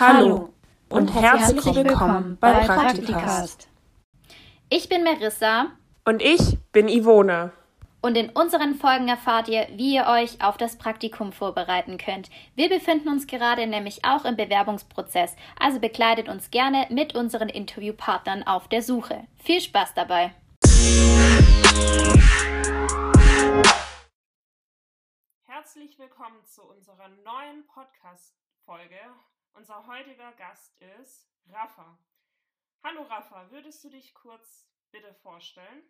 Hallo und herzlich willkommen bei Praktikast. Ich bin Marissa Und ich bin Ivone. und in unseren Folgen erfahrt ihr, wie ihr euch auf das Praktikum vorbereiten könnt. Wir befinden uns gerade nämlich auch im Bewerbungsprozess, also begleitet uns gerne mit unseren Interviewpartnern auf der Suche. Viel Spaß dabei! Herzlich willkommen zu unserer neuen Podcast-Folge. Unser heutiger Gast ist Rafa. Hallo Rafa, würdest du dich kurz bitte vorstellen?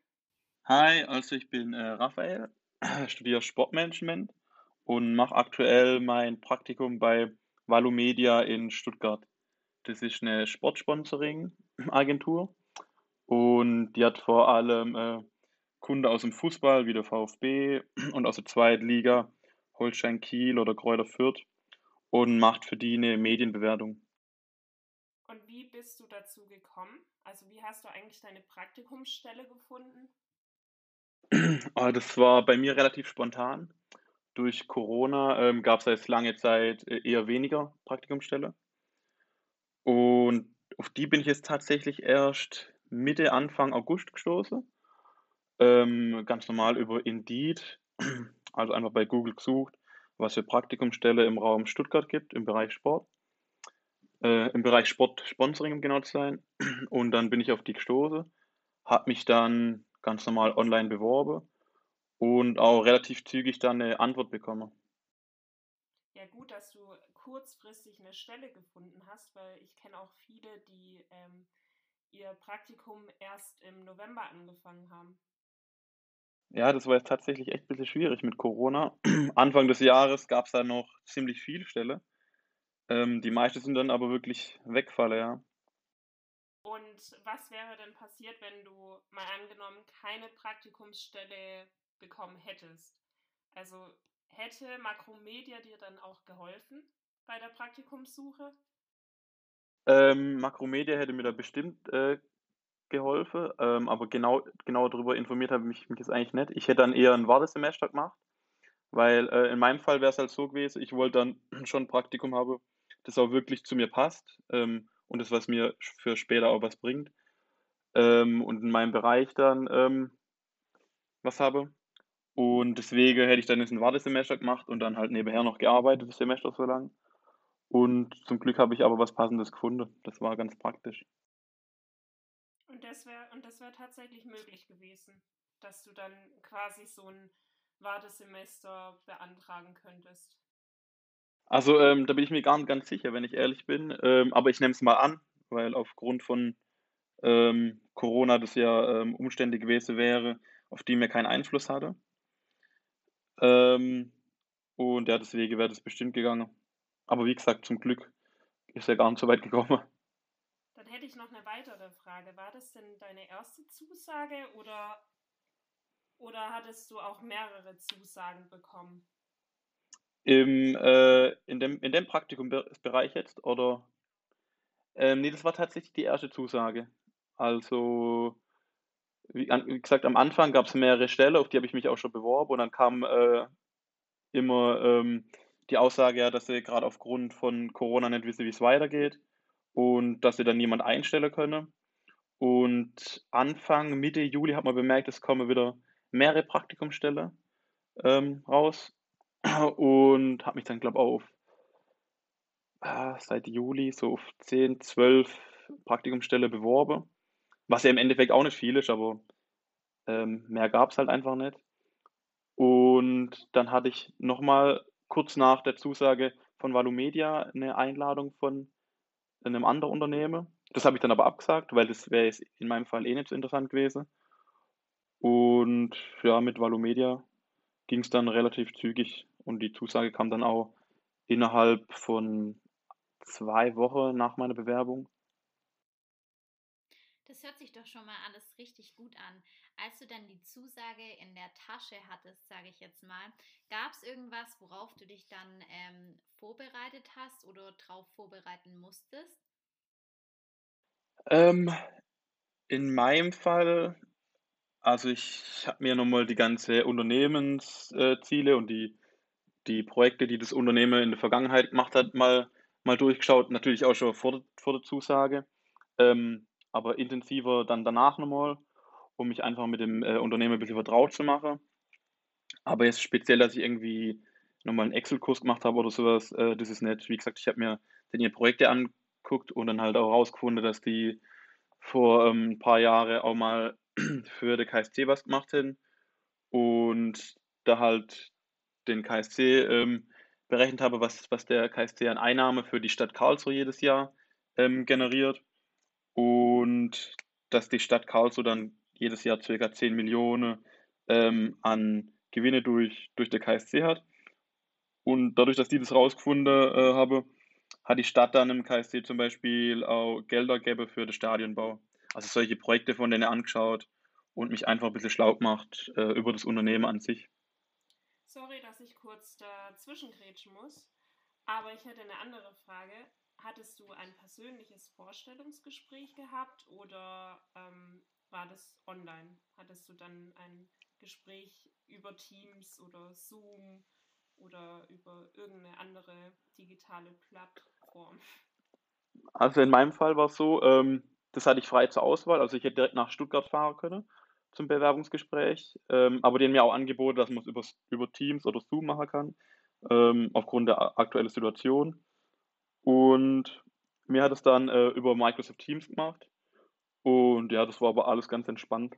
Hi, also ich bin äh, Raphael, studiere Sportmanagement und mache aktuell mein Praktikum bei Valomedia in Stuttgart. Das ist eine Sportsponsoring-Agentur und die hat vor allem äh, Kunden aus dem Fußball wie der VfB und aus der Zweitliga, Holstein Kiel oder Kräuter Fürth und macht für die eine Medienbewertung. Und wie bist du dazu gekommen? Also wie hast du eigentlich deine Praktikumsstelle gefunden? Aber das war bei mir relativ spontan. Durch Corona ähm, gab es jetzt lange Zeit äh, eher weniger Praktikumsstelle. Und auf die bin ich jetzt tatsächlich erst Mitte, Anfang August gestoßen. Ähm, ganz normal über Indeed, also einfach bei Google gesucht, was für Praktikumsstelle im Raum Stuttgart gibt, im Bereich Sport. Äh, Im Bereich Sport Sponsoring, um genau zu sein. Und dann bin ich auf die gestoßen, habe mich dann ganz normal online beworben und auch relativ zügig dann eine Antwort bekommen. Ja gut, dass du kurzfristig eine Stelle gefunden hast, weil ich kenne auch viele, die ähm, ihr Praktikum erst im November angefangen haben. Ja, das war jetzt tatsächlich echt ein bisschen schwierig mit Corona. Anfang des Jahres gab es da noch ziemlich viele Stelle. Ähm, die meisten sind dann aber wirklich wegfallen, ja. Und was wäre denn passiert, wenn du mal angenommen keine Praktikumsstelle bekommen hättest? Also hätte Makromedia dir dann auch geholfen bei der Praktikumssuche? Ähm, Makromedia hätte mir da bestimmt äh, geholfen, ähm, aber genau, genau darüber informiert habe ich mich jetzt eigentlich nicht. Ich hätte dann eher ein Wartesemester gemacht, weil äh, in meinem Fall wäre es halt so gewesen, ich wollte dann schon ein Praktikum haben, das auch wirklich zu mir passt ähm, und das, was mir für später auch was bringt. Ähm, und in meinem Bereich dann ähm, was habe. Und deswegen hätte ich dann jetzt ein Wartesemester gemacht und dann halt nebenher noch gearbeitet, das Semester so lang. Und zum Glück habe ich aber was Passendes gefunden. Das war ganz praktisch. Und das wäre und das wäre tatsächlich möglich gewesen, dass du dann quasi so ein Wartesemester beantragen könntest. Also ähm, da bin ich mir gar nicht ganz sicher, wenn ich ehrlich bin. Ähm, aber ich nehme es mal an, weil aufgrund von ähm, Corona das ja ähm, Umstände gewesen wäre, auf die mir keinen Einfluss hatte. Ähm, und ja, deswegen wäre das bestimmt gegangen. Aber wie gesagt, zum Glück ist er gar nicht so weit gekommen. Hätte ich noch eine weitere Frage. War das denn deine erste Zusage oder, oder hattest du auch mehrere Zusagen bekommen? Im, äh, in dem, in dem Praktikumbereich jetzt, oder? Ähm, nee, das war tatsächlich die erste Zusage. Also, wie, an, wie gesagt, am Anfang gab es mehrere Stellen, auf die habe ich mich auch schon beworben und dann kam äh, immer ähm, die Aussage, ja, dass sie gerade aufgrund von Corona nicht wissen, wie es weitergeht und dass sie dann niemand einstellen können. Und Anfang, Mitte Juli hat man bemerkt, es kommen wieder mehrere Praktikumsstellen ähm, raus und habe mich dann, glaube ich, auf ah, seit Juli so auf 10, 12 Praktikumsstellen beworben. Was ja im Endeffekt auch nicht viel ist, aber ähm, mehr gab es halt einfach nicht. Und dann hatte ich nochmal kurz nach der Zusage von Valomedia eine Einladung von einem anderen Unternehmen. Das habe ich dann aber abgesagt, weil das wäre in meinem Fall eh nicht so interessant gewesen. Und ja, mit Valomedia ging es dann relativ zügig und die Zusage kam dann auch innerhalb von zwei Wochen nach meiner Bewerbung. Das hört sich doch schon mal alles richtig gut an. Als du dann die Zusage in der Tasche hattest, sage ich jetzt mal, gab es irgendwas, worauf du dich dann ähm, vorbereitet hast oder darauf vorbereiten musstest? Ähm, in meinem Fall, also ich habe mir nochmal die ganze Unternehmensziele und die, die Projekte, die das Unternehmen in der Vergangenheit gemacht hat, mal mal durchgeschaut, natürlich auch schon vor, vor der Zusage, ähm, aber intensiver dann danach nochmal, um mich einfach mit dem äh, Unternehmen ein bisschen vertraut zu machen. Aber jetzt speziell, dass ich irgendwie nochmal einen Excel-Kurs gemacht habe oder sowas, äh, das ist nicht. Wie gesagt, ich habe mir dann ihre Projekte angeguckt und dann halt auch rausgefunden, dass die vor ähm, ein paar Jahren auch mal für den KSC was gemacht hätten und da halt den KSC ähm, berechnet habe, was, was der KSC an Einnahme für die Stadt Karlsruhe jedes Jahr ähm, generiert und dass die Stadt Karlsruhe dann jedes Jahr ca. 10 Millionen ähm, an Gewinne durch, durch der KSC hat. Und dadurch, dass die das rausgefunden äh, habe, hat die Stadt dann im KSC zum Beispiel auch Gelder gegeben für den Stadionbau. Also solche Projekte von denen angeschaut und mich einfach ein bisschen schlau gemacht äh, über das Unternehmen an sich. Sorry, dass ich kurz dazwischen grätschen muss, aber ich hätte eine andere Frage. Hattest du ein persönliches Vorstellungsgespräch gehabt oder ähm, war das online? Hattest du dann ein Gespräch über Teams oder Zoom oder über irgendeine andere digitale Plattform? Also in meinem Fall war es so, ähm, das hatte ich frei zur Auswahl. Also ich hätte direkt nach Stuttgart fahren können zum Bewerbungsgespräch, ähm, aber denen mir auch angeboten, dass man es über, über Teams oder Zoom machen kann, ähm, aufgrund der aktuellen Situation. Und mir hat es dann äh, über Microsoft Teams gemacht. Und ja, das war aber alles ganz entspannt.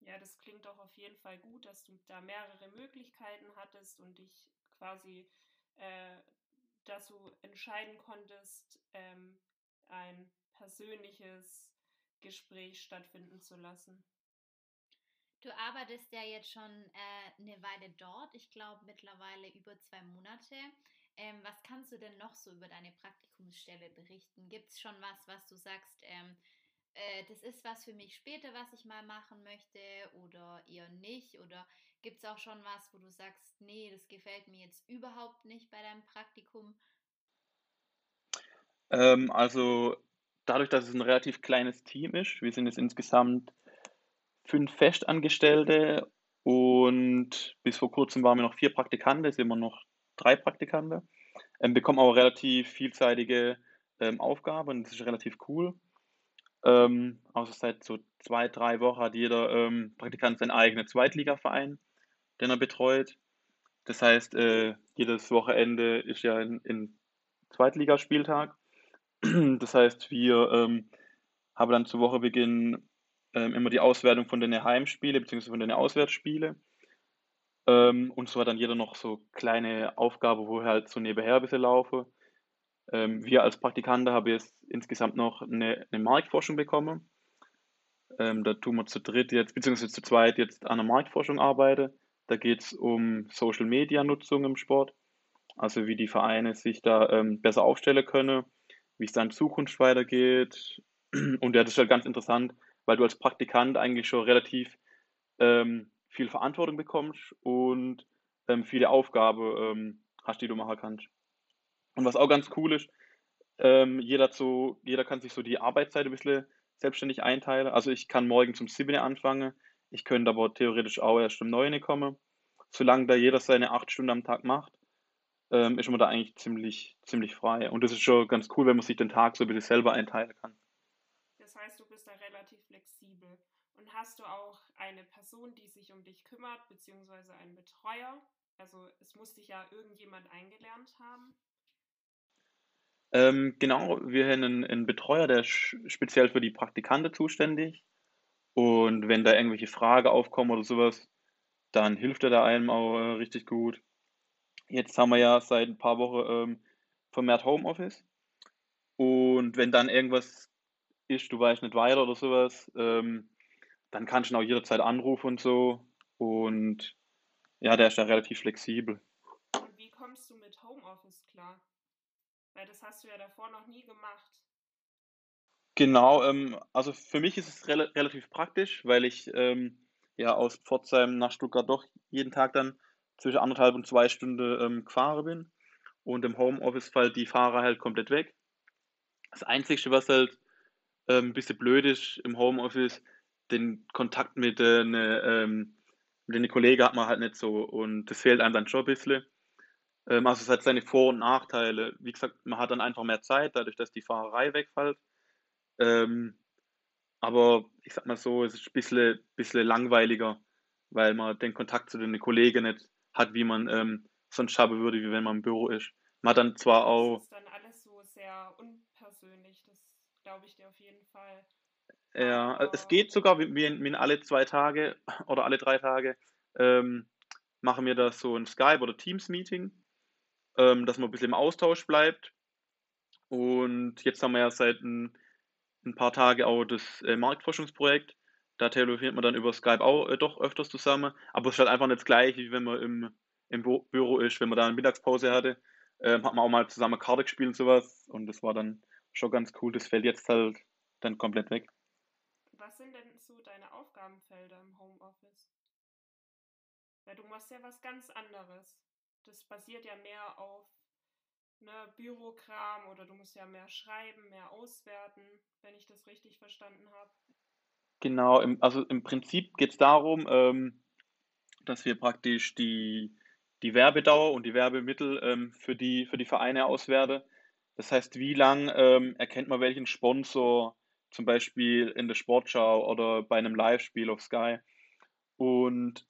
Ja, das klingt doch auf jeden Fall gut, dass du da mehrere Möglichkeiten hattest und dich quasi äh, dazu entscheiden konntest, ähm, ein persönliches Gespräch stattfinden zu lassen. Du arbeitest ja jetzt schon äh, eine Weile dort, ich glaube mittlerweile über zwei Monate. Ähm, was kannst du denn noch so über deine Praktikumsstelle berichten? Gibt es schon was, was du sagst, ähm, äh, das ist was für mich später, was ich mal machen möchte oder eher nicht? Oder gibt es auch schon was, wo du sagst, nee, das gefällt mir jetzt überhaupt nicht bei deinem Praktikum? Ähm, also dadurch, dass es ein relativ kleines Team ist, wir sind jetzt insgesamt fünf Festangestellte und bis vor kurzem waren wir noch vier Praktikanten, jetzt sind wir noch drei Praktikanten, ähm, bekommen aber relativ vielseitige ähm, Aufgaben und das ist relativ cool. Ähm, also seit so zwei, drei Wochen hat jeder ähm, Praktikant seinen eigenen Zweitligaverein, den er betreut. Das heißt, äh, jedes Wochenende ist ja ein, ein Zweitligaspieltag. Das heißt, wir ähm, haben dann zu Wochebeginn ähm, immer die Auswertung von den Heimspiele bzw. von den Auswärtsspiele. Ähm, und so hat dann jeder noch so kleine Aufgaben, wo wir halt so nebenher ein bisschen laufen. Ähm, wir als Praktikanten haben jetzt insgesamt noch eine, eine Marktforschung bekommen. Ähm, da tun wir zu dritt jetzt, beziehungsweise zu zweit jetzt an der Marktforschung arbeiten. Da geht es um Social Media Nutzung im Sport. Also wie die Vereine sich da ähm, besser aufstellen können, wie es dann in Zukunft weitergeht. Und ja, das ist halt ganz interessant, weil du als Praktikant eigentlich schon relativ ähm, viel Verantwortung bekommst und ähm, viele Aufgaben ähm, hast, die du machen kannst. Und was auch ganz cool ist, ähm, jeder, so, jeder kann sich so die Arbeitszeit ein bisschen selbstständig einteilen. Also ich kann morgen zum 7 anfangen, ich könnte aber theoretisch auch erst um 9 kommen. Solange da jeder seine 8 Stunden am Tag macht, ähm, ist man da eigentlich ziemlich, ziemlich frei. Und das ist schon ganz cool, wenn man sich den Tag so ein bisschen selber einteilen kann. Das heißt, du bist da relativ flexibel. Und hast du auch eine Person, die sich um dich kümmert, beziehungsweise einen Betreuer? Also es muss dich ja irgendjemand eingelernt haben. Ähm, genau, wir haben einen, einen Betreuer, der speziell für die Praktikanten zuständig. Und wenn da irgendwelche Fragen aufkommen oder sowas, dann hilft er da einem auch äh, richtig gut. Jetzt haben wir ja seit ein paar Wochen ähm, vermehrt Homeoffice. Und wenn dann irgendwas ist, du weißt nicht weiter oder sowas, ähm, dann kannst du ihn auch jederzeit anrufen und so. Und ja, der ist da relativ flexibel. Wie kommst du mit Homeoffice klar? Weil das hast du ja davor noch nie gemacht. Genau, ähm, also für mich ist es rel relativ praktisch, weil ich ähm, ja aus Pforzheim nach Stuttgart doch jeden Tag dann zwischen anderthalb und zwei Stunden ähm, gefahren bin. Und im Homeoffice fällt die Fahrer halt komplett weg. Das Einzige, was halt ähm, ein bisschen blöd ist im Homeoffice, den Kontakt mit den, ähm, mit den Kollegen hat man halt nicht so und das fehlt einem dann schon ein bisschen. Ähm, also es hat seine Vor- und Nachteile. Wie gesagt, man hat dann einfach mehr Zeit, dadurch, dass die Fahrerei wegfällt. Ähm, aber ich sag mal so, es ist ein bisschen, bisschen langweiliger, weil man den Kontakt zu den Kollegen nicht hat, wie man ähm, sonst haben würde, wie wenn man im Büro ist. Man hat dann zwar auch. Das ist dann alles so sehr unpersönlich, das glaube ich dir auf jeden Fall. Ja, aber es geht sogar wie in alle zwei Tage oder alle drei Tage ähm, machen wir da so ein Skype- oder Teams-Meeting, ähm, dass man ein bisschen im Austausch bleibt. Und jetzt haben wir ja seit ein, ein paar Tagen auch das äh, Marktforschungsprojekt. Da telefoniert man dann über Skype auch äh, doch öfters zusammen. Aber es ist halt einfach nicht das gleiche, wie wenn man im, im Büro ist. Wenn man da eine Mittagspause hatte, ähm, hat man auch mal zusammen Karte gespielt und sowas. Und das war dann schon ganz cool. Das fällt jetzt halt dann komplett weg. Was sind denn so deine Aufgabenfelder im Homeoffice? Weil du machst ja was ganz anderes. Das basiert ja mehr auf ne, Bürokram oder du musst ja mehr schreiben, mehr auswerten, wenn ich das richtig verstanden habe. Genau, im, also im Prinzip geht es darum, ähm, dass wir praktisch die, die Werbedauer und die Werbemittel ähm, für die, für die Vereine auswerten. Das heißt, wie lang ähm, erkennt man welchen Sponsor, zum Beispiel in der Sportschau oder bei einem Live-Spiel auf Sky. Und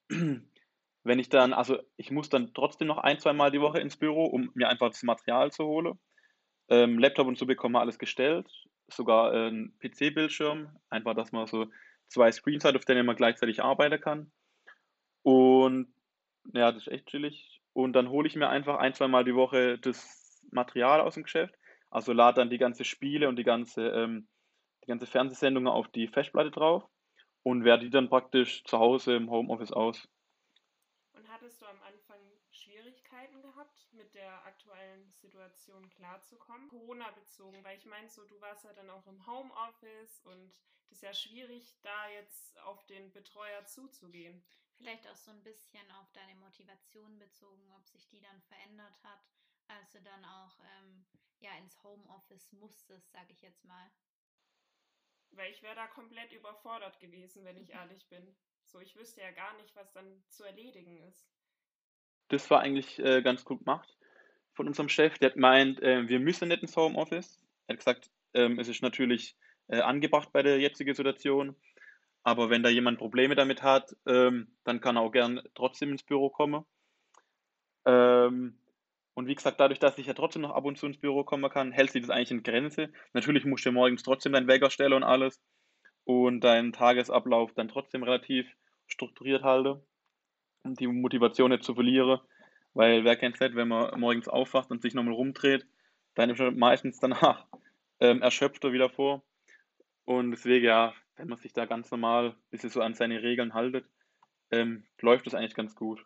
wenn ich dann, also ich muss dann trotzdem noch ein, zwei Mal die Woche ins Büro, um mir einfach das Material zu holen. Ähm, Laptop und so bekommen wir alles gestellt, sogar ein PC-Bildschirm, einfach, dass man so zwei Screens hat, auf denen man gleichzeitig arbeiten kann. Und ja, das ist echt chillig. Und dann hole ich mir einfach ein, zwei Mal die Woche das Material aus dem Geschäft. Also lade dann die ganze Spiele und die ganze, ähm, die ganze Fernsehsendung auf die Festplatte drauf und werde die dann praktisch zu Hause im Homeoffice aus. Hattest du am Anfang Schwierigkeiten gehabt, mit der aktuellen Situation klarzukommen? Corona bezogen, weil ich meine, so du warst ja dann auch im Homeoffice und das ist ja schwierig, da jetzt auf den Betreuer zuzugehen. Vielleicht auch so ein bisschen auf deine Motivation bezogen, ob sich die dann verändert hat, als du dann auch ähm, ja, ins Homeoffice musstest, sage ich jetzt mal. Weil ich wäre da komplett überfordert gewesen, wenn ich mhm. ehrlich bin. So, ich wüsste ja gar nicht, was dann zu erledigen ist. Das war eigentlich äh, ganz gut gemacht von unserem Chef. Der hat gemeint, äh, wir müssen nicht ins Homeoffice. Er hat gesagt, ähm, es ist natürlich äh, angebracht bei der jetzigen Situation. Aber wenn da jemand Probleme damit hat, ähm, dann kann er auch gern trotzdem ins Büro kommen. Ähm, und wie gesagt, dadurch, dass ich ja trotzdem noch ab und zu ins Büro kommen kann, hält sich das eigentlich in Grenze. Natürlich musst du morgens trotzdem deinen Wecker stellen und alles und deinen Tagesablauf dann trotzdem relativ strukturiert halten, die Motivation nicht zu verlieren. Weil wer kennt es nicht, wenn man morgens aufwacht und sich nochmal rumdreht, dann ist man meistens danach ähm, erschöpfter wieder vor. Und deswegen, ja, wenn man sich da ganz normal ein bisschen so an seine Regeln haltet, ähm, läuft das eigentlich ganz gut.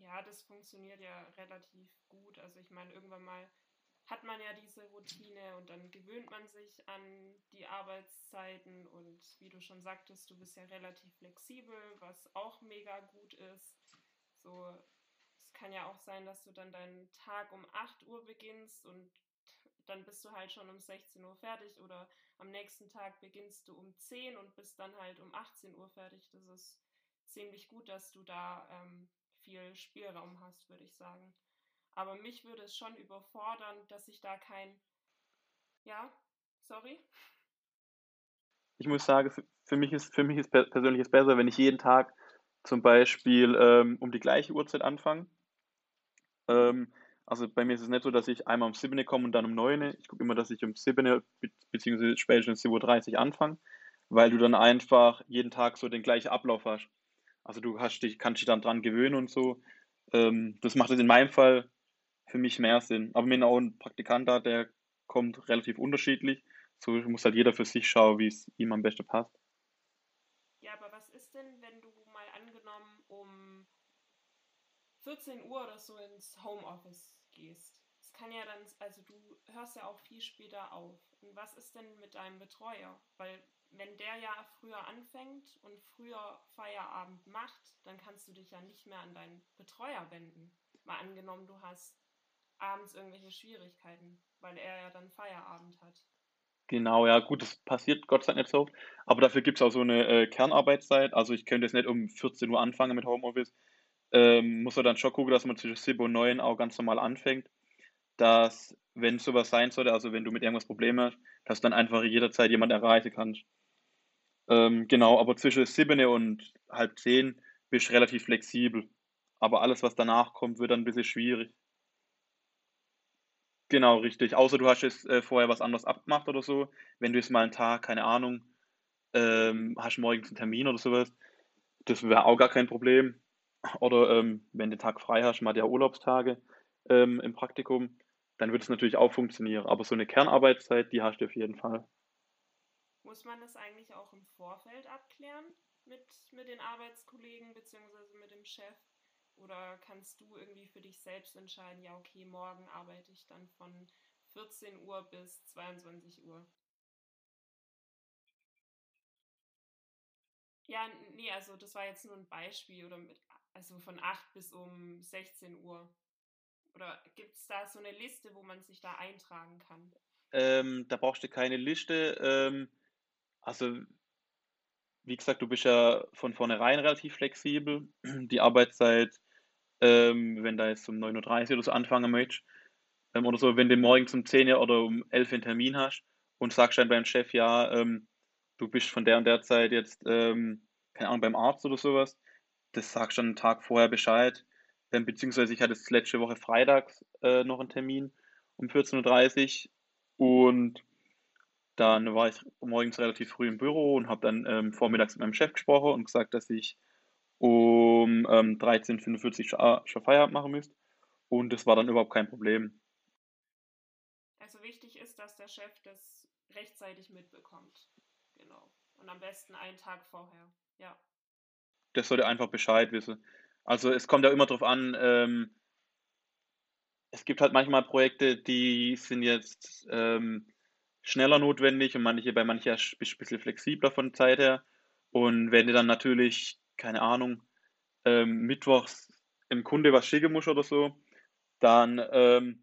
Ja, das funktioniert ja relativ gut. Also ich meine, irgendwann mal hat man ja diese Routine und dann gewöhnt man sich an die Arbeitszeiten und wie du schon sagtest, du bist ja relativ flexibel, was auch mega gut ist. So, es kann ja auch sein, dass du dann deinen Tag um 8 Uhr beginnst und dann bist du halt schon um 16 Uhr fertig oder am nächsten Tag beginnst du um 10 und bist dann halt um 18 Uhr fertig. Das ist ziemlich gut, dass du da ähm, viel Spielraum hast, würde ich sagen. Aber mich würde es schon überfordern, dass ich da kein. Ja, sorry. Ich muss sagen, für mich ist, für mich ist persönlich ist besser, wenn ich jeden Tag zum Beispiel ähm, um die gleiche Uhrzeit anfange. Ähm, also bei mir ist es nicht so, dass ich einmal um 7 komme und dann um 9. Ich gucke immer, dass ich um 7 bzw. spätestens 7.30 Uhr anfange, weil du dann einfach jeden Tag so den gleichen Ablauf hast. Also du hast dich, kannst dich dann dran gewöhnen und so. Ähm, das macht es in meinem Fall für mich mehr Sinn. Aber wenn auch ein Praktikant da, der kommt relativ unterschiedlich. So muss halt jeder für sich schauen, wie es ihm am besten passt. Ja, aber was ist denn, wenn du mal angenommen um 14 Uhr oder so ins Homeoffice gehst. Es kann ja dann, also du hörst ja auch viel später auf. Und was ist denn mit deinem Betreuer? Weil wenn der ja früher anfängt und früher Feierabend macht, dann kannst du dich ja nicht mehr an deinen Betreuer wenden. Mal angenommen, du hast abends irgendwelche Schwierigkeiten, weil er ja dann Feierabend hat. Genau, ja, gut, das passiert Gott sei Dank nicht so. Aber dafür gibt es auch so eine äh, Kernarbeitszeit. Also ich könnte jetzt nicht um 14 Uhr anfangen mit Homeoffice. ähm, muss man dann schon gucken, dass man zwischen 7 und 9 auch ganz normal anfängt. Dass, wenn sowas sein sollte, also wenn du mit irgendwas Probleme hast, dass dann einfach jederzeit jemand erreichen kannst. Ähm, genau, aber zwischen 7 und halb 10 bist du relativ flexibel. Aber alles, was danach kommt, wird dann ein bisschen schwierig. Genau, richtig. Außer du hast jetzt äh, vorher was anderes abgemacht oder so. Wenn du jetzt mal einen Tag, keine Ahnung, ähm, hast morgens einen Termin oder sowas, das wäre auch gar kein Problem. Oder ähm, wenn du den Tag frei hast, mal der Urlaubstage ähm, im Praktikum, dann wird es natürlich auch funktionieren. Aber so eine Kernarbeitszeit, die hast du auf jeden Fall. Muss man das eigentlich auch im Vorfeld abklären mit, mit den Arbeitskollegen bzw. mit dem Chef? Oder kannst du irgendwie für dich selbst entscheiden, ja, okay, morgen arbeite ich dann von 14 Uhr bis 22 Uhr? Ja, nee, also das war jetzt nur ein Beispiel oder mit, also von 8 bis um 16 Uhr. Oder gibt es da so eine Liste, wo man sich da eintragen kann? Ähm, da brauchst du keine Liste. Ähm, also, wie gesagt, du bist ja von vornherein relativ flexibel. Die Arbeitszeit ähm, wenn da jetzt um 9.30 Uhr oder so anfangen möchtest, ähm, oder so, wenn du morgens um 10 Uhr oder um 11 Uhr einen Termin hast und sagst dann beim Chef, ja, ähm, du bist von der und der Zeit jetzt, ähm, keine Ahnung, beim Arzt oder sowas, das sagst du dann einen Tag vorher Bescheid, ähm, beziehungsweise ich hatte jetzt letzte Woche freitags äh, noch einen Termin um 14.30 Uhr und dann war ich morgens relativ früh im Büro und habe dann ähm, vormittags mit meinem Chef gesprochen und gesagt, dass ich um ähm, 13.45 Uhr schon Feierabend machen müsst. Und das war dann überhaupt kein Problem. Also wichtig ist, dass der Chef das rechtzeitig mitbekommt. Genau. Und am besten einen Tag vorher. Ja. Das sollte einfach Bescheid wissen. Also es kommt ja immer darauf an, ähm, es gibt halt manchmal Projekte, die sind jetzt ähm, schneller notwendig und manche bei mancher bist du ein bisschen flexibler von Zeit her. Und wenn du dann natürlich keine Ahnung, ähm, mittwochs im Kunde was schicken muss oder so, dann ähm,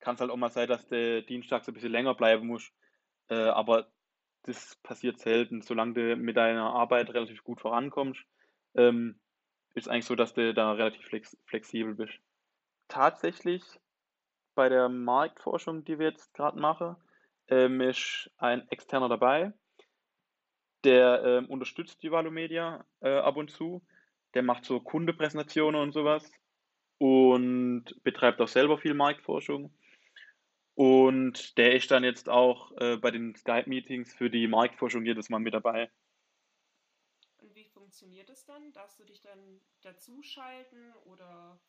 kann es halt auch mal sein, dass der Dienstag so ein bisschen länger bleiben muss. Äh, aber das passiert selten. Solange du mit deiner Arbeit relativ gut vorankommst, ähm, ist eigentlich so, dass du da relativ flex flexibel bist. Tatsächlich bei der Marktforschung, die wir jetzt gerade machen, ähm, ist ein externer dabei, der ähm, unterstützt die Valomedia äh, ab und zu. Der macht so Kundepräsentationen und sowas und betreibt auch selber viel Marktforschung. Und der ist dann jetzt auch äh, bei den Skype-Meetings für die Marktforschung jedes Mal mit dabei. Und wie funktioniert das dann? Darfst du dich dann dazuschalten oder?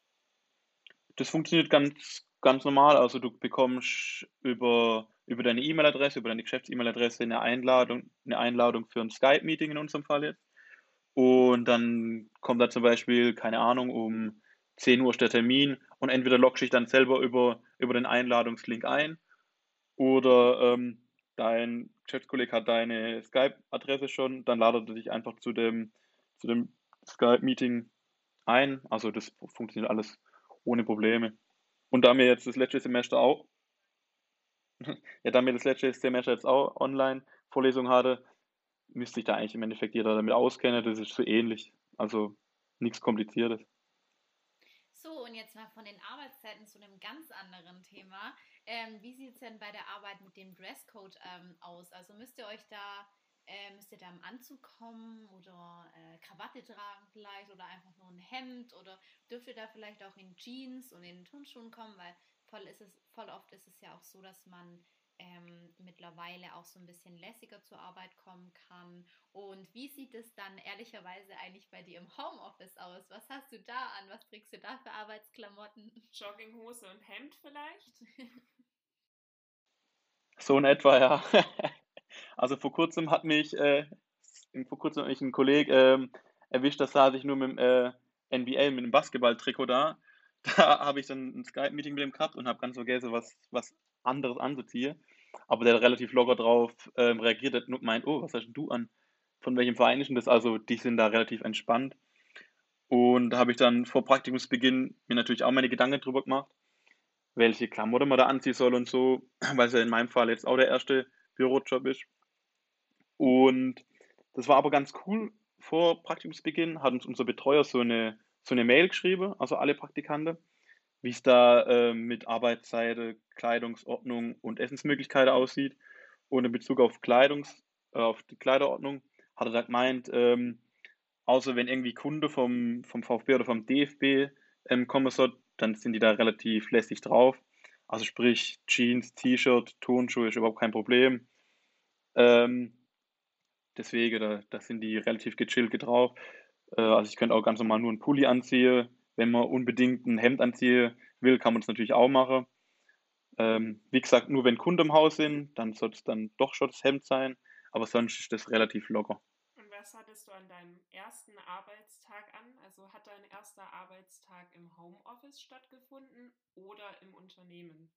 Das funktioniert ganz, ganz normal. Also du bekommst über über deine E-Mail-Adresse, über deine Geschäfts-E-Mail-Adresse eine Einladung, eine Einladung für ein Skype-Meeting in unserem Fall jetzt. Und dann kommt da zum Beispiel, keine Ahnung, um 10 Uhr ist der Termin und entweder loggst du dich dann selber über, über den Einladungslink ein oder ähm, dein Geschäftskollege hat deine Skype-Adresse schon, dann ladet er dich einfach zu dem, zu dem Skype-Meeting ein. Also das funktioniert alles ohne Probleme. Und da mir jetzt das letzte Semester auch ja, da mir das letzte Semester jetzt auch Online-Vorlesung hatte, müsste ich da eigentlich im Endeffekt jeder damit auskennen. Das ist so ähnlich. Also nichts Kompliziertes. So, und jetzt mal von den Arbeitszeiten zu einem ganz anderen Thema. Ähm, wie sieht es denn bei der Arbeit mit dem Dresscode ähm, aus? Also müsst ihr euch da, äh, müsst ihr da im Anzug kommen oder äh, Krawatte tragen vielleicht oder einfach nur ein Hemd oder dürft ihr da vielleicht auch in Jeans und in Turnschuhen kommen? Weil voll, ist es, voll oft ist es ja auch so, dass man ähm, mittlerweile auch so ein bisschen lässiger zur Arbeit kommen kann. Und wie sieht es dann ehrlicherweise eigentlich bei dir im Homeoffice aus? Was hast du da an? Was trägst du da für Arbeitsklamotten? Jogginghose und Hemd vielleicht? so in etwa, ja. also vor kurzem hat mich, äh, vor kurzem hat mich ein Kollege äh, erwischt, das saß ich nur mit dem äh, NBA, mit dem Basketball-Trikot da da habe ich dann ein Skype-Meeting mit dem gehabt und habe ganz vergessen, was, was anderes anzuziehen. Aber der hat relativ locker drauf ähm, reagiert hat und meint, oh, was hast du an? Von welchem Verein ist denn das? Also die sind da relativ entspannt. Und da habe ich dann vor Praktikumsbeginn mir natürlich auch meine Gedanken drüber gemacht, welche Klamotten man da anziehen soll und so, weil es ja in meinem Fall jetzt auch der erste Bürojob ist. Und das war aber ganz cool. Vor Praktikumsbeginn hat uns unser Betreuer so eine so eine Mail geschrieben, also alle Praktikanten, wie es da äh, mit Arbeitszeit, Kleidungsordnung und Essensmöglichkeiten aussieht. Und in Bezug auf Kleidungs, äh, auf die Kleiderordnung hat er da gemeint, ähm, außer wenn irgendwie Kunde vom, vom VfB oder vom DFB ähm, kommen soll, dann sind die da relativ lässig drauf. Also sprich Jeans, T-Shirt, Turnschuhe ist überhaupt kein Problem. Ähm, deswegen, da, da sind die relativ gechillt drauf. Äh, also ich könnte auch ganz normal nur einen Pulli anziehen. Wenn man unbedingt ein Hemd anziehen will, kann man es natürlich auch machen. Ähm, wie gesagt, nur wenn Kunden im Haus sind, dann soll es dann doch schon das Hemd sein. Aber sonst ist das relativ locker. Und was hattest du an deinem ersten Arbeitstag an? Also hat dein erster Arbeitstag im Homeoffice stattgefunden oder im Unternehmen?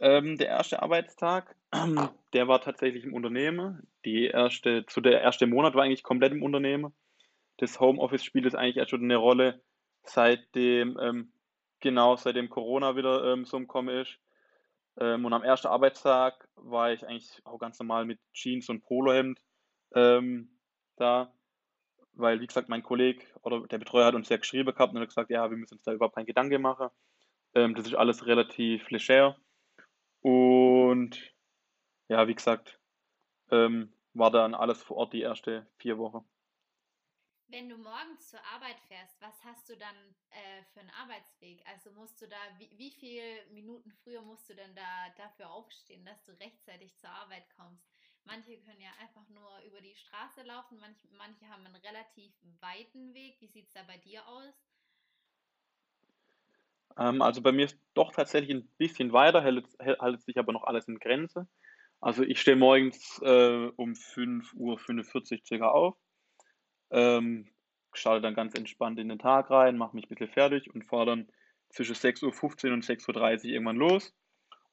Ähm, der erste Arbeitstag, der war tatsächlich im Unternehmen. Die erste, zu der erste Monat war eigentlich komplett im Unternehmen. Das Homeoffice spielt jetzt eigentlich erst schon eine Rolle, seitdem, ähm, genau, seitdem Corona wieder ähm, so im Kommen ist. Ähm, und am ersten Arbeitstag war ich eigentlich auch ganz normal mit Jeans und Polohemd ähm, da, weil, wie gesagt, mein Kollege oder der Betreuer hat uns ja geschrieben gehabt und hat gesagt, ja, wir müssen uns da überhaupt keinen Gedanke machen. Das ist alles relativ leger. Und ja, wie gesagt, ähm, war dann alles vor Ort die erste vier Wochen. Wenn du morgens zur Arbeit fährst, was hast du dann äh, für einen Arbeitsweg? Also musst du da, wie, wie viele Minuten früher musst du denn da dafür aufstehen, dass du rechtzeitig zur Arbeit kommst? Manche können ja einfach nur über die Straße laufen, manche, manche haben einen relativ weiten Weg. Wie sieht es da bei dir aus? Ähm, also bei mir ist doch tatsächlich ein bisschen weiter, hält, hält sich aber noch alles in Grenze. Also ich stehe morgens äh, um 5.45 Uhr circa auf, ähm, schalte dann ganz entspannt in den Tag rein, mache mich ein bisschen fertig und fahre dann zwischen 6.15 Uhr und 6.30 Uhr irgendwann los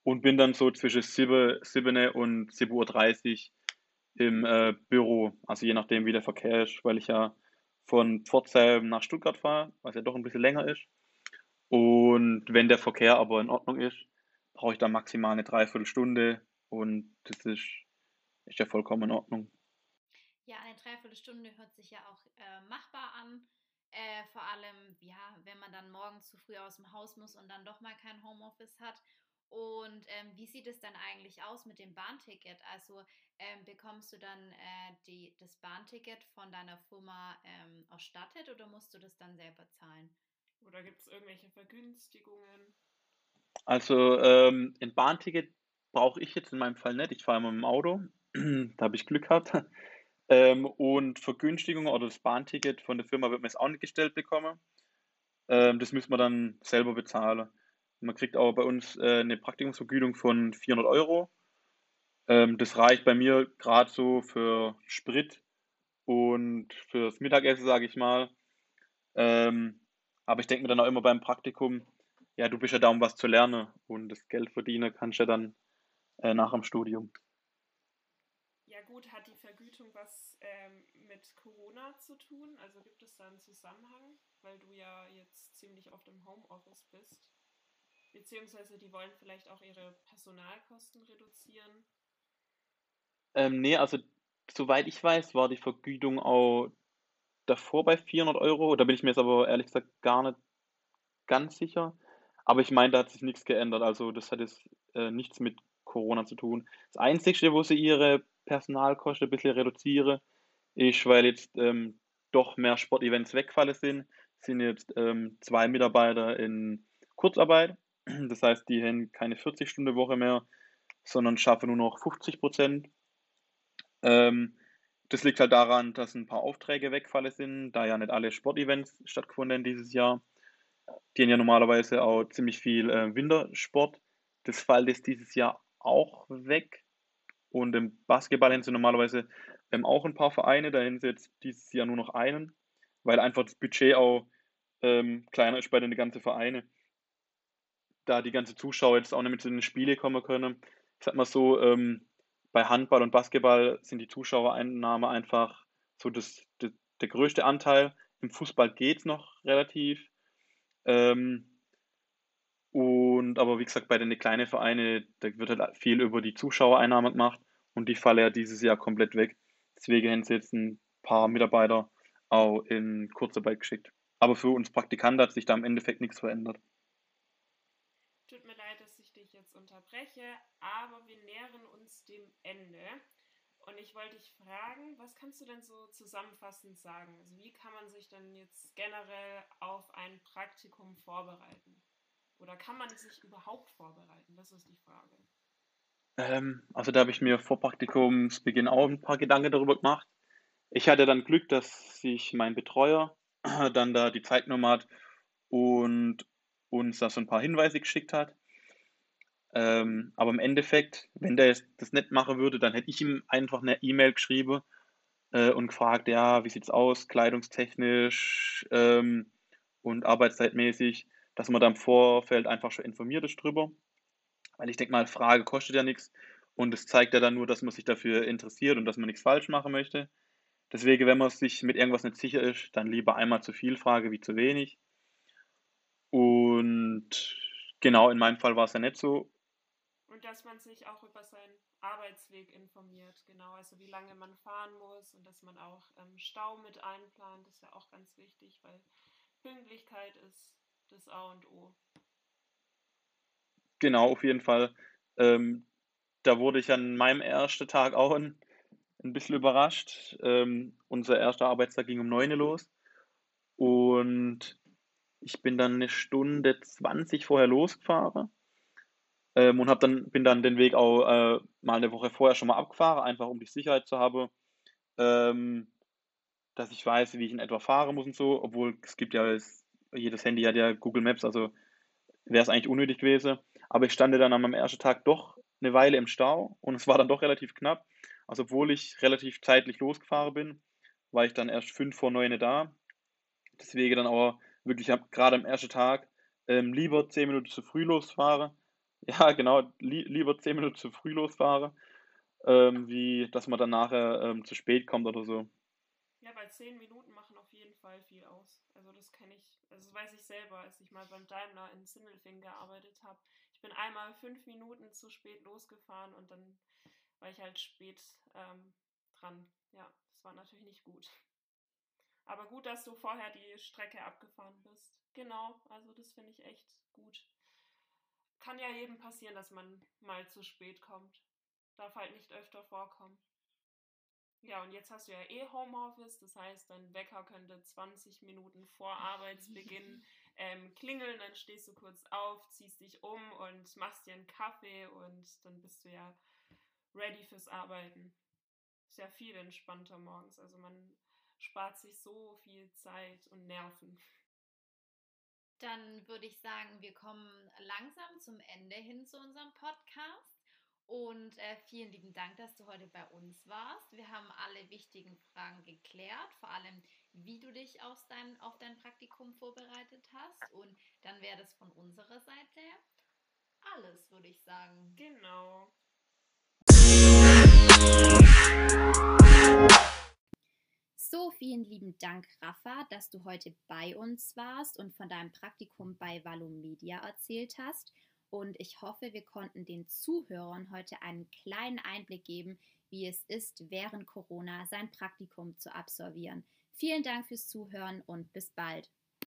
und bin dann so zwischen 7, 7 und 7.30 Uhr im äh, Büro, also je nachdem wie der Verkehr ist, weil ich ja von Pforzheim nach Stuttgart fahre, was ja doch ein bisschen länger ist. Und wenn der Verkehr aber in Ordnung ist, brauche ich da maximal eine Dreiviertelstunde und das ist, ist ja vollkommen in Ordnung. Ja, eine Dreiviertelstunde hört sich ja auch äh, machbar an. Äh, vor allem, ja, wenn man dann morgens zu früh aus dem Haus muss und dann doch mal kein Homeoffice hat. Und ähm, wie sieht es dann eigentlich aus mit dem Bahnticket? Also ähm, bekommst du dann äh, die, das Bahnticket von deiner Firma ähm, erstattet oder musst du das dann selber zahlen? Oder gibt es irgendwelche Vergünstigungen? Also ähm, ein Bahnticket brauche ich jetzt in meinem Fall nicht. Ich fahre immer mit dem Auto. da habe ich Glück gehabt. Ähm, und Vergünstigungen oder das Bahnticket von der Firma wird mir jetzt auch nicht gestellt bekommen. Ähm, das müssen wir dann selber bezahlen. Man kriegt auch bei uns äh, eine Praktikumsvergütung von 400 Euro. Ähm, das reicht bei mir gerade so für Sprit und fürs Mittagessen, sage ich mal. Ähm, aber ich denke mir dann auch immer beim Praktikum, ja, du bist ja da, um was zu lernen und das Geld verdienen kannst du ja dann äh, nach dem Studium. Ja gut, hat die Vergütung was ähm, mit Corona zu tun? Also gibt es da einen Zusammenhang, weil du ja jetzt ziemlich oft im Homeoffice bist? Beziehungsweise die wollen vielleicht auch ihre Personalkosten reduzieren? Ähm, nee, also soweit ich weiß, war die Vergütung auch davor bei 400 Euro. Da bin ich mir jetzt aber ehrlich gesagt gar nicht ganz sicher. Aber ich meine, da hat sich nichts geändert. Also das hat jetzt äh, nichts mit Corona zu tun. Das Einzige, wo sie ihre Personalkosten ein bisschen reduzieren, ist, weil jetzt ähm, doch mehr Sportevents wegfallen sind, sind jetzt ähm, zwei Mitarbeiter in Kurzarbeit. Das heißt, die haben keine 40-Stunden-Woche mehr, sondern schaffen nur noch 50 Prozent. Ähm, das liegt halt daran, dass ein paar Aufträge wegfallen sind, da ja nicht alle Sportevents stattgefunden dieses Jahr. Die haben ja normalerweise auch ziemlich viel äh, Wintersport. Das fällt jetzt dieses Jahr auch weg. Und im Basketball haben sie normalerweise ähm, auch ein paar Vereine, da haben sie jetzt dieses Jahr nur noch einen, weil einfach das Budget auch ähm, kleiner ist bei den ganzen Vereinen. Da die ganzen Zuschauer jetzt auch nicht mit in den Spiele kommen können. Ich sag mal so, ähm, bei Handball und Basketball sind die Zuschauereinnahmen einfach so das, das der größte Anteil. Im Fußball geht es noch relativ. Ähm, und aber wie gesagt, bei den kleinen Vereinen, da wird halt viel über die Zuschauereinnahmen gemacht und die fallen ja dieses Jahr komplett weg. Deswegen haben sie jetzt ein paar Mitarbeiter auch in Kurzarbeit geschickt. aber für uns Praktikanten hat sich da im Endeffekt nichts verändert. Tut mir leid, jetzt unterbreche, aber wir nähern uns dem Ende. Und ich wollte dich fragen, was kannst du denn so zusammenfassend sagen? Also wie kann man sich denn jetzt generell auf ein Praktikum vorbereiten? Oder kann man sich überhaupt vorbereiten? Das ist die Frage. Ähm, also da habe ich mir vor Praktikumsbeginn auch ein paar Gedanken darüber gemacht. Ich hatte dann Glück, dass sich mein Betreuer dann da die Zeit genommen hat und uns da so ein paar Hinweise geschickt hat. Ähm, aber im Endeffekt, wenn der das nicht machen würde, dann hätte ich ihm einfach eine E-Mail geschrieben äh, und gefragt, ja, wie sieht es aus, kleidungstechnisch ähm, und arbeitszeitmäßig, dass man da im Vorfeld einfach schon informiert ist drüber. Weil ich denke mal, Frage kostet ja nichts und es zeigt ja dann nur, dass man sich dafür interessiert und dass man nichts falsch machen möchte. Deswegen, wenn man sich mit irgendwas nicht sicher ist, dann lieber einmal zu viel Frage wie zu wenig. Und genau, in meinem Fall war es ja nicht so und dass man sich auch über seinen Arbeitsweg informiert, genau, also wie lange man fahren muss und dass man auch ähm, Stau mit einplant, ist ja auch ganz wichtig, weil Pünktlichkeit ist das A und O. Genau, auf jeden Fall. Ähm, da wurde ich an meinem ersten Tag auch ein, ein bisschen überrascht. Ähm, unser erster Arbeitstag ging um 9 Uhr los und ich bin dann eine Stunde 20 vorher losgefahren ähm, und dann, bin dann den Weg auch äh, mal eine Woche vorher schon mal abgefahren, einfach um die Sicherheit zu haben, ähm, dass ich weiß, wie ich in etwa fahren muss und so, obwohl es gibt ja, es, jedes Handy hat ja Google Maps, also wäre es eigentlich unnötig gewesen. Aber ich stand dann an meinem ersten Tag doch eine Weile im Stau und es war dann doch relativ knapp. Also obwohl ich relativ zeitlich losgefahren bin, war ich dann erst fünf vor neun da. Deswegen dann aber wirklich gerade am ersten Tag ähm, lieber zehn Minuten zu früh losfahren, ja, genau, li lieber 10 Minuten zu früh losfahre, ähm, wie dass man dann nachher ähm, zu spät kommt oder so. Ja, weil 10 Minuten machen auf jeden Fall viel aus. Also das kenne ich, also das weiß ich selber, als ich mal beim Daimler in Sindelfingen gearbeitet habe. Ich bin einmal 5 Minuten zu spät losgefahren und dann war ich halt spät ähm, dran. Ja, das war natürlich nicht gut. Aber gut, dass du vorher die Strecke abgefahren bist. Genau, also das finde ich echt gut kann ja jedem passieren, dass man mal zu spät kommt. Darf halt nicht öfter vorkommen. Ja, und jetzt hast du ja eh Homeoffice, das heißt, dein Wecker könnte 20 Minuten vor Arbeitsbeginn ähm, klingeln, dann stehst du kurz auf, ziehst dich um und machst dir einen Kaffee und dann bist du ja ready fürs Arbeiten. Ist ja viel entspannter morgens, also man spart sich so viel Zeit und Nerven. Dann würde ich sagen, wir kommen langsam zum Ende hin zu unserem Podcast. Und äh, vielen lieben Dank, dass du heute bei uns warst. Wir haben alle wichtigen Fragen geklärt, vor allem wie du dich auf dein, auf dein Praktikum vorbereitet hast. Und dann wäre das von unserer Seite alles, würde ich sagen. Genau. So, vielen lieben Dank, Rafa, dass du heute bei uns warst und von deinem Praktikum bei Valum Media erzählt hast. Und ich hoffe, wir konnten den Zuhörern heute einen kleinen Einblick geben, wie es ist, während Corona sein Praktikum zu absolvieren. Vielen Dank fürs Zuhören und bis bald.